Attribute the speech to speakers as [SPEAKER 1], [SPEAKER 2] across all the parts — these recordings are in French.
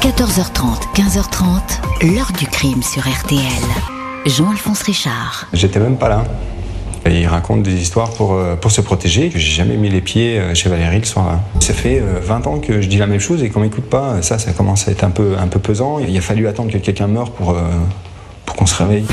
[SPEAKER 1] 14h30, 15h30, l'heure du crime sur RTL. Jean-Alphonse Richard.
[SPEAKER 2] J'étais même pas là. Et il raconte des histoires pour, euh, pour se protéger, j'ai jamais mis les pieds euh, chez Valérie le soir-là. Ça fait 20 euh, ans que je dis la même chose et qu'on m'écoute pas. Ça, ça commence à être un peu, un peu pesant. Il a fallu attendre que quelqu'un meure pour, pour qu'on se réveille.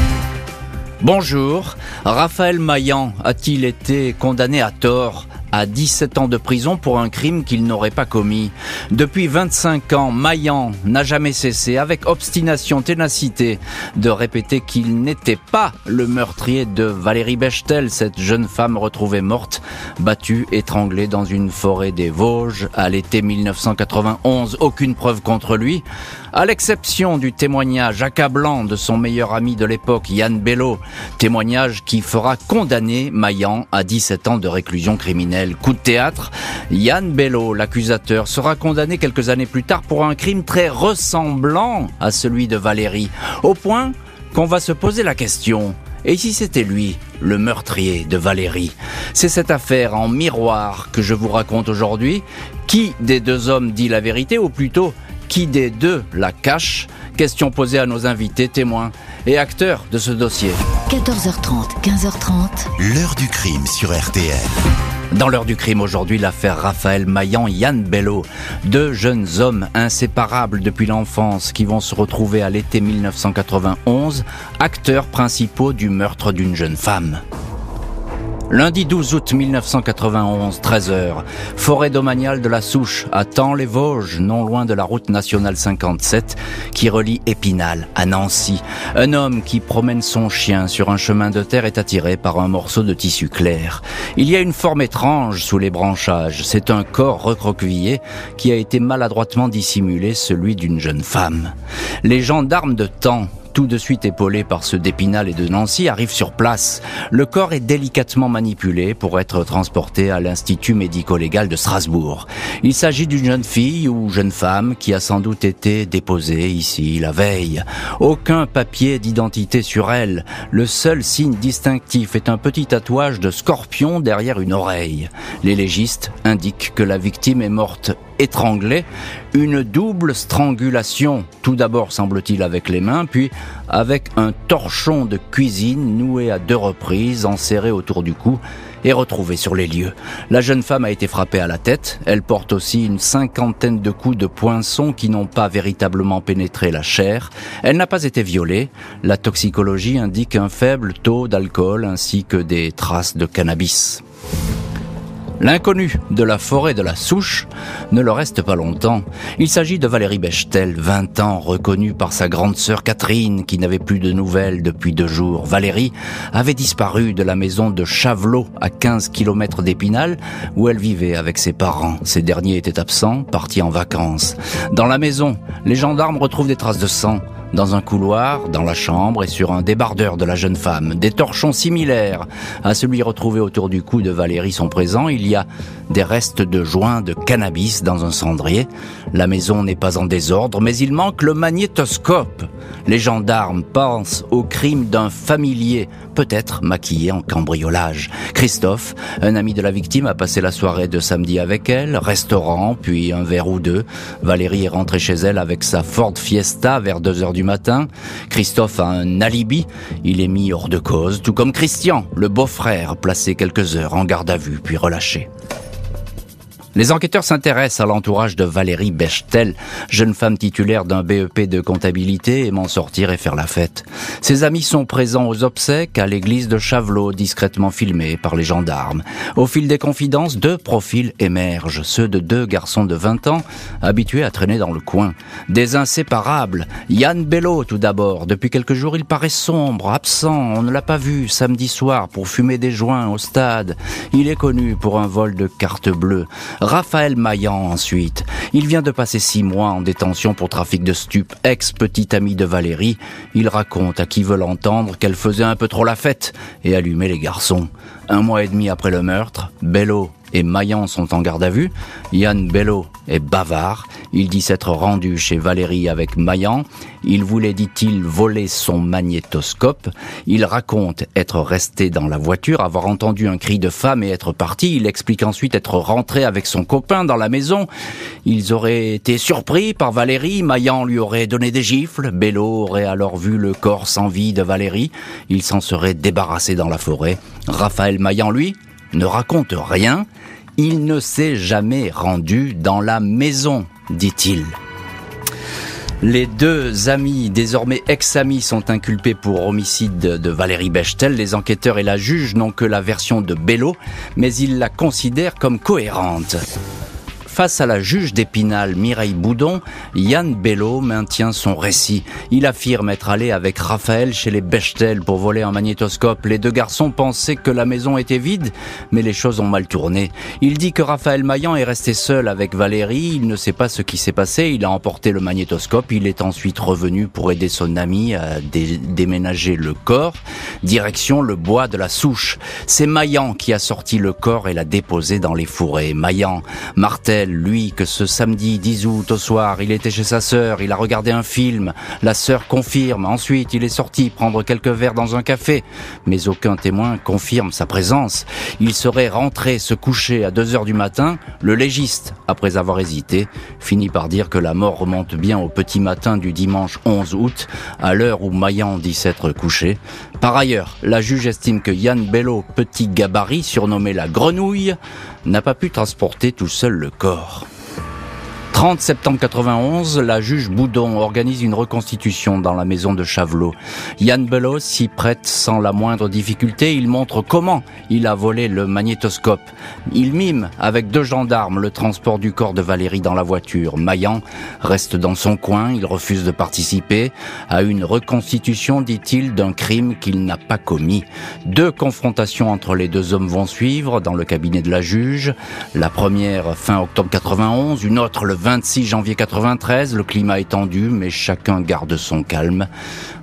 [SPEAKER 3] Bonjour. Raphaël Maillan a-t-il été condamné à tort à 17 ans de prison pour un crime qu'il n'aurait pas commis. Depuis 25 ans, Maillan n'a jamais cessé, avec obstination, ténacité, de répéter qu'il n'était pas le meurtrier de Valérie Bechtel, cette jeune femme retrouvée morte, battue, étranglée dans une forêt des Vosges à l'été 1991. Aucune preuve contre lui. À l'exception du témoignage accablant de son meilleur ami de l'époque, Yann Bello, témoignage qui fera condamner Maillan à 17 ans de réclusion criminelle. Coup de théâtre, Yann Bello, l'accusateur, sera condamné quelques années plus tard pour un crime très ressemblant à celui de Valérie, au point qu'on va se poser la question. Et si c'était lui, le meurtrier de Valérie? C'est cette affaire en miroir que je vous raconte aujourd'hui. Qui des deux hommes dit la vérité, ou plutôt qui des deux la cache Question posée à nos invités, témoins et acteurs de ce dossier.
[SPEAKER 1] 14h30, 15h30.
[SPEAKER 4] L'heure du crime sur RTL.
[SPEAKER 3] Dans l'heure du crime aujourd'hui, l'affaire Raphaël Maillan, Yann Bello, deux jeunes hommes inséparables depuis l'enfance qui vont se retrouver à l'été 1991, acteurs principaux du meurtre d'une jeune femme. Lundi 12 août 1991, 13h, forêt domaniale de la Souche, à les vosges non loin de la route nationale 57, qui relie Épinal à Nancy. Un homme qui promène son chien sur un chemin de terre est attiré par un morceau de tissu clair. Il y a une forme étrange sous les branchages. C'est un corps recroquevillé qui a été maladroitement dissimulé, celui d'une jeune femme. Les gendarmes de temps tout de suite épaulé par ceux d'Épinal et de Nancy, arrive sur place. Le corps est délicatement manipulé pour être transporté à l'Institut médico-légal de Strasbourg. Il s'agit d'une jeune fille ou jeune femme qui a sans doute été déposée ici la veille. Aucun papier d'identité sur elle. Le seul signe distinctif est un petit tatouage de scorpion derrière une oreille. Les légistes indiquent que la victime est morte étranglée, une double strangulation, tout d'abord semble-t-il avec les mains, puis avec un torchon de cuisine noué à deux reprises, enserré autour du cou et retrouvé sur les lieux. La jeune femme a été frappée à la tête, elle porte aussi une cinquantaine de coups de poinçon qui n'ont pas véritablement pénétré la chair, elle n'a pas été violée, la toxicologie indique un faible taux d'alcool ainsi que des traces de cannabis. L'inconnu de la forêt de la Souche ne le reste pas longtemps. Il s'agit de Valérie Bechtel, 20 ans, reconnue par sa grande sœur Catherine, qui n'avait plus de nouvelles depuis deux jours. Valérie avait disparu de la maison de Chavelot, à 15 km d'Épinal, où elle vivait avec ses parents. Ces derniers étaient absents, partis en vacances. Dans la maison, les gendarmes retrouvent des traces de sang dans un couloir, dans la chambre et sur un débardeur de la jeune femme. Des torchons similaires à celui retrouvé autour du cou de Valérie sont présents. Il y a des restes de joints de cannabis dans un cendrier. La maison n'est pas en désordre, mais il manque le magnétoscope. Les gendarmes pensent au crime d'un familier, peut-être maquillé en cambriolage. Christophe, un ami de la victime, a passé la soirée de samedi avec elle, restaurant, puis un verre ou deux. Valérie est rentrée chez elle avec sa Ford Fiesta vers 2 heures du matin. Christophe a un alibi. Il est mis hors de cause, tout comme Christian, le beau-frère, placé quelques heures en garde à vue, puis relâché. Les enquêteurs s'intéressent à l'entourage de Valérie Bechtel, jeune femme titulaire d'un BEP de comptabilité aimant sortir et faire la fête. Ses amis sont présents aux obsèques à l'église de Chavelot, discrètement filmés par les gendarmes. Au fil des confidences, deux profils émergent, ceux de deux garçons de 20 ans, habitués à traîner dans le coin. Des inséparables. Yann Bello, tout d'abord. Depuis quelques jours, il paraît sombre, absent. On ne l'a pas vu samedi soir pour fumer des joints au stade. Il est connu pour un vol de carte bleue. Raphaël Maillan ensuite. Il vient de passer six mois en détention pour trafic de stupes, ex-petit ami de Valérie. Il raconte à qui veut l'entendre qu'elle faisait un peu trop la fête et allumait les garçons. Un mois et demi après le meurtre, Bello et Maillan sont en garde à vue. Yann Bello est bavard. Il dit s'être rendu chez Valérie avec Maillan. Il voulait, dit-il, voler son magnétoscope. Il raconte être resté dans la voiture, avoir entendu un cri de femme et être parti. Il explique ensuite être rentré avec son copain dans la maison. Ils auraient été surpris par Valérie. Maillan lui aurait donné des gifles. Bello aurait alors vu le corps sans vie de Valérie. Il s'en serait débarrassé dans la forêt. Raphaël Maillan, lui, ne raconte rien. Il ne s'est jamais rendu dans la maison, dit-il. Les deux amis, désormais ex-amis, sont inculpés pour homicide de Valérie Bechtel. Les enquêteurs et la juge n'ont que la version de Bello, mais ils la considèrent comme cohérente. Face à la juge d'Épinal, Mireille Boudon, Yann Bello maintient son récit. Il affirme être allé avec Raphaël chez les Bechtel pour voler un magnétoscope. Les deux garçons pensaient que la maison était vide, mais les choses ont mal tourné. Il dit que Raphaël Maillan est resté seul avec Valérie. Il ne sait pas ce qui s'est passé. Il a emporté le magnétoscope. Il est ensuite revenu pour aider son ami à déménager le corps. Direction le bois de la Souche. C'est Maillan qui a sorti le corps et l'a déposé dans les fourrés. Maillan, Martel, lui, que ce samedi 10 août au soir, il était chez sa sœur, il a regardé un film, la sœur confirme, ensuite il est sorti prendre quelques verres dans un café, mais aucun témoin confirme sa présence. Il serait rentré se coucher à 2 heures du matin, le légiste, après avoir hésité, finit par dire que la mort remonte bien au petit matin du dimanche 11 août, à l'heure où Maillan dit s'être couché. Par ailleurs, la juge estime que Yann Bello, petit gabarit, surnommé la grenouille, n'a pas pu transporter tout seul le corps. 30 septembre 91, la juge Boudon organise une reconstitution dans la maison de Chavelot. Yann Belot s'y prête sans la moindre difficulté. Il montre comment il a volé le magnétoscope. Il mime avec deux gendarmes le transport du corps de Valérie dans la voiture. Maillan reste dans son coin. Il refuse de participer à une reconstitution, dit-il, d'un crime qu'il n'a pas commis. Deux confrontations entre les deux hommes vont suivre dans le cabinet de la juge. La première fin octobre 91, une autre le 26 janvier 93, le climat est tendu, mais chacun garde son calme.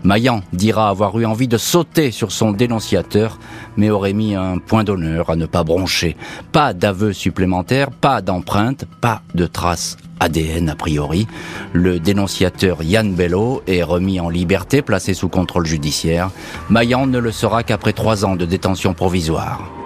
[SPEAKER 3] Maillan dira avoir eu envie de sauter sur son dénonciateur, mais aurait mis un point d'honneur à ne pas broncher. Pas d'aveu supplémentaire, pas d'empreinte, pas de traces ADN a priori. Le dénonciateur Yann Bello est remis en liberté, placé sous contrôle judiciaire. Maillan ne le sera qu'après trois ans de détention provisoire.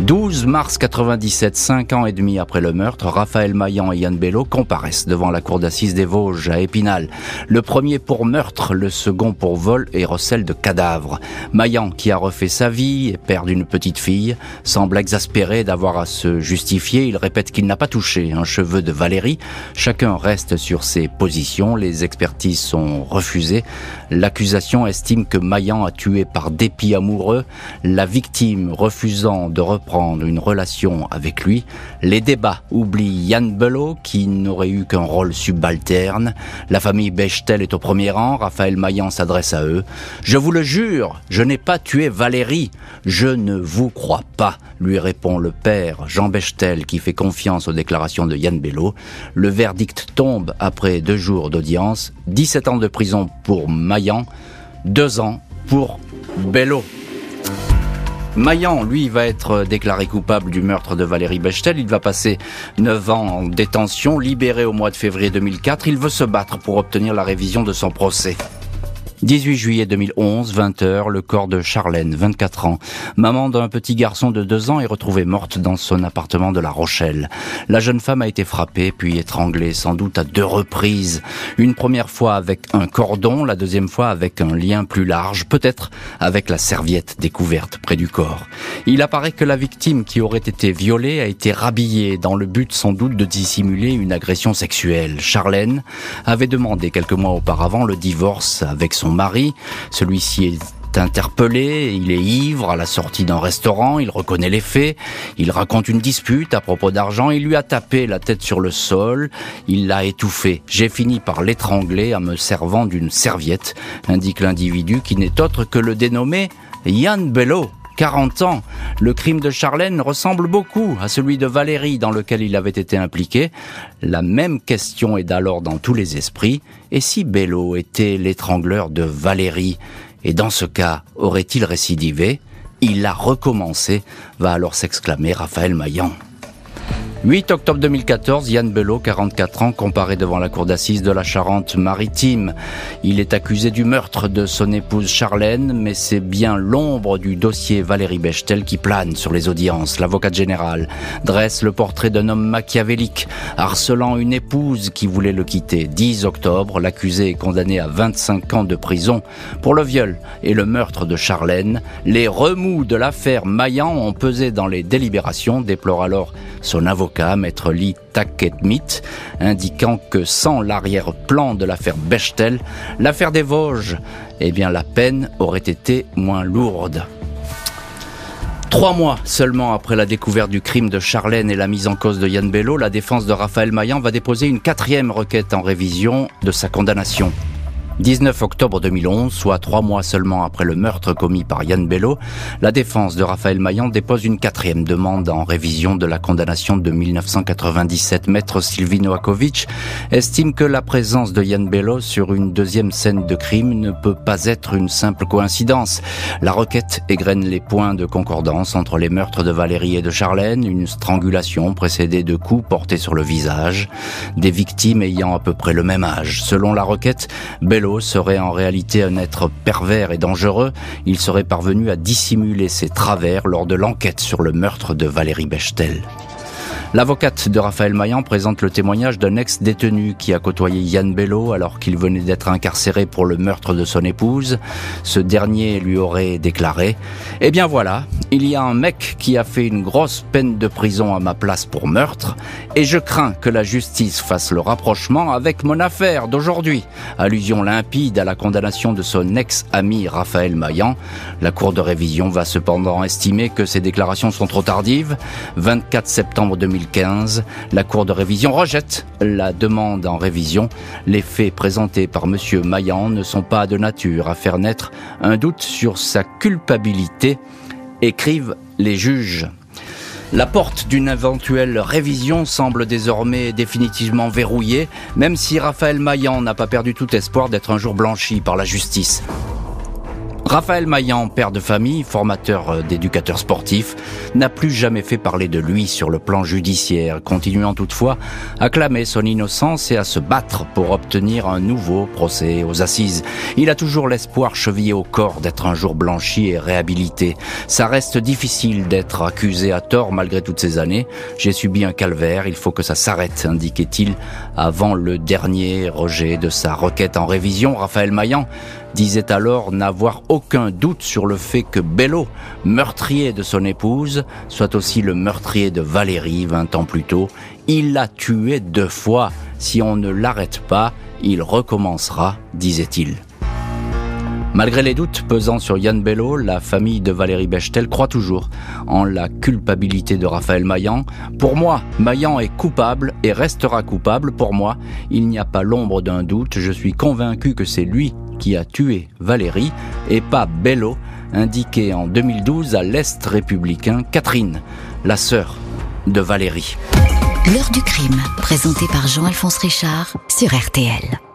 [SPEAKER 3] 12 mars 97, cinq ans et demi après le meurtre, Raphaël Maillan et Yann Bello comparaissent devant la cour d'assises des Vosges à Épinal. Le premier pour meurtre, le second pour vol et recel de cadavres. Maillan, qui a refait sa vie et père d'une petite fille, semble exaspéré d'avoir à se justifier. Il répète qu'il n'a pas touché un cheveu de Valérie. Chacun reste sur ses positions. Les expertises sont refusées. L'accusation estime que Maillan a tué par dépit amoureux. La victime refusant de une relation avec lui. Les débats oublient Yann Belot, qui n'aurait eu qu'un rôle subalterne. La famille Bechtel est au premier rang. Raphaël Maillan s'adresse à eux. Je vous le jure, je n'ai pas tué Valérie. Je ne vous crois pas, lui répond le père Jean Bechtel, qui fait confiance aux déclarations de Yann Belot. Le verdict tombe après deux jours d'audience. 17 ans de prison pour Maillan, deux ans pour Bello. Maillan, lui, va être déclaré coupable du meurtre de Valérie Bechtel. Il va passer 9 ans en détention, libéré au mois de février 2004. Il veut se battre pour obtenir la révision de son procès. 18 juillet 2011, 20h, le corps de Charlène, 24 ans, maman d'un petit garçon de 2 ans, est retrouvée morte dans son appartement de La Rochelle. La jeune femme a été frappée puis étranglée, sans doute à deux reprises. Une première fois avec un cordon, la deuxième fois avec un lien plus large, peut-être avec la serviette découverte près du corps. Il apparaît que la victime qui aurait été violée a été rhabillée dans le but sans doute de dissimuler une agression sexuelle. Charlène avait demandé quelques mois auparavant le divorce avec son mari. Celui-ci est interpellé, il est ivre à la sortie d'un restaurant, il reconnaît les faits, il raconte une dispute à propos d'argent, il lui a tapé la tête sur le sol, il l'a étouffé. J'ai fini par l'étrangler en me servant d'une serviette, indique l'individu qui n'est autre que le dénommé Yann Bello. 40 ans. Le crime de Charlène ressemble beaucoup à celui de Valérie dans lequel il avait été impliqué. La même question est d'alors dans tous les esprits. Et si Bello était l'étrangleur de Valérie? Et dans ce cas, aurait-il récidivé? Il a recommencé, va alors s'exclamer Raphaël Maillan. 8 octobre 2014, Yann Belot, 44 ans, comparé devant la cour d'assises de la Charente-Maritime. Il est accusé du meurtre de son épouse Charlène, mais c'est bien l'ombre du dossier Valérie Bechtel qui plane sur les audiences. L'avocate générale dresse le portrait d'un homme machiavélique, harcelant une épouse qui voulait le quitter. 10 octobre, l'accusé est condamné à 25 ans de prison pour le viol et le meurtre de Charlène. Les remous de l'affaire Maillan ont pesé dans les délibérations, déplore alors son avocat maître Lee Taketmit, indiquant que sans l'arrière-plan de l'affaire Bechtel, l'affaire des Vosges, eh la peine aurait été moins lourde. Trois mois seulement après la découverte du crime de Charlène et la mise en cause de Yann Bello, la défense de Raphaël Maillan va déposer une quatrième requête en révision de sa condamnation. 19 octobre 2011, soit trois mois seulement après le meurtre commis par Yann Bello, la défense de Raphaël Maillan dépose une quatrième demande en révision de la condamnation de 1997. Maître Sylvie Noakovic estime que la présence de Yann Bello sur une deuxième scène de crime ne peut pas être une simple coïncidence. La requête égrène les points de concordance entre les meurtres de Valérie et de Charlène, une strangulation précédée de coups portés sur le visage, des victimes ayant à peu près le même âge. Selon la requête, Bello serait en réalité un être pervers et dangereux, il serait parvenu à dissimuler ses travers lors de l'enquête sur le meurtre de Valérie Bechtel. L'avocate de Raphaël Maillan présente le témoignage d'un ex-détenu qui a côtoyé Yann Bello alors qu'il venait d'être incarcéré pour le meurtre de son épouse. Ce dernier lui aurait déclaré Eh bien voilà, il y a un mec qui a fait une grosse peine de prison à ma place pour meurtre et je crains que la justice fasse le rapprochement avec mon affaire d'aujourd'hui. Allusion limpide à la condamnation de son ex-ami Raphaël Maillan. La Cour de révision va cependant estimer que ces déclarations sont trop tardives. 24 septembre 2000 2015, la Cour de révision rejette la demande en révision. Les faits présentés par M. Maillan ne sont pas de nature à faire naître un doute sur sa culpabilité, écrivent les juges. La porte d'une éventuelle révision semble désormais définitivement verrouillée, même si Raphaël Maillan n'a pas perdu tout espoir d'être un jour blanchi par la justice. Raphaël Maillan, père de famille, formateur euh, d'éducateurs sportifs, n'a plus jamais fait parler de lui sur le plan judiciaire, continuant toutefois à clamer son innocence et à se battre pour obtenir un nouveau procès aux assises. Il a toujours l'espoir chevillé au corps d'être un jour blanchi et réhabilité. Ça reste difficile d'être accusé à tort malgré toutes ces années. J'ai subi un calvaire, il faut que ça s'arrête, indiquait-il avant le dernier rejet de sa requête en révision. Raphaël Maillan disait alors n'avoir aucun doute sur le fait que Bello, meurtrier de son épouse, soit aussi le meurtrier de Valérie vingt ans plus tôt. Il l'a tué deux fois. Si on ne l'arrête pas, il recommencera, disait-il. Malgré les doutes pesant sur Yann Bello, la famille de Valérie Bechtel croit toujours en la culpabilité de Raphaël Maillan. Pour moi, Maillan est coupable et restera coupable. Pour moi, il n'y a pas l'ombre d'un doute. Je suis convaincu que c'est lui qui a tué Valérie et pas Bello, indiqué en 2012 à l'Est républicain Catherine, la sœur de Valérie.
[SPEAKER 1] L'heure du crime, présenté par Jean-Alphonse Richard sur RTL.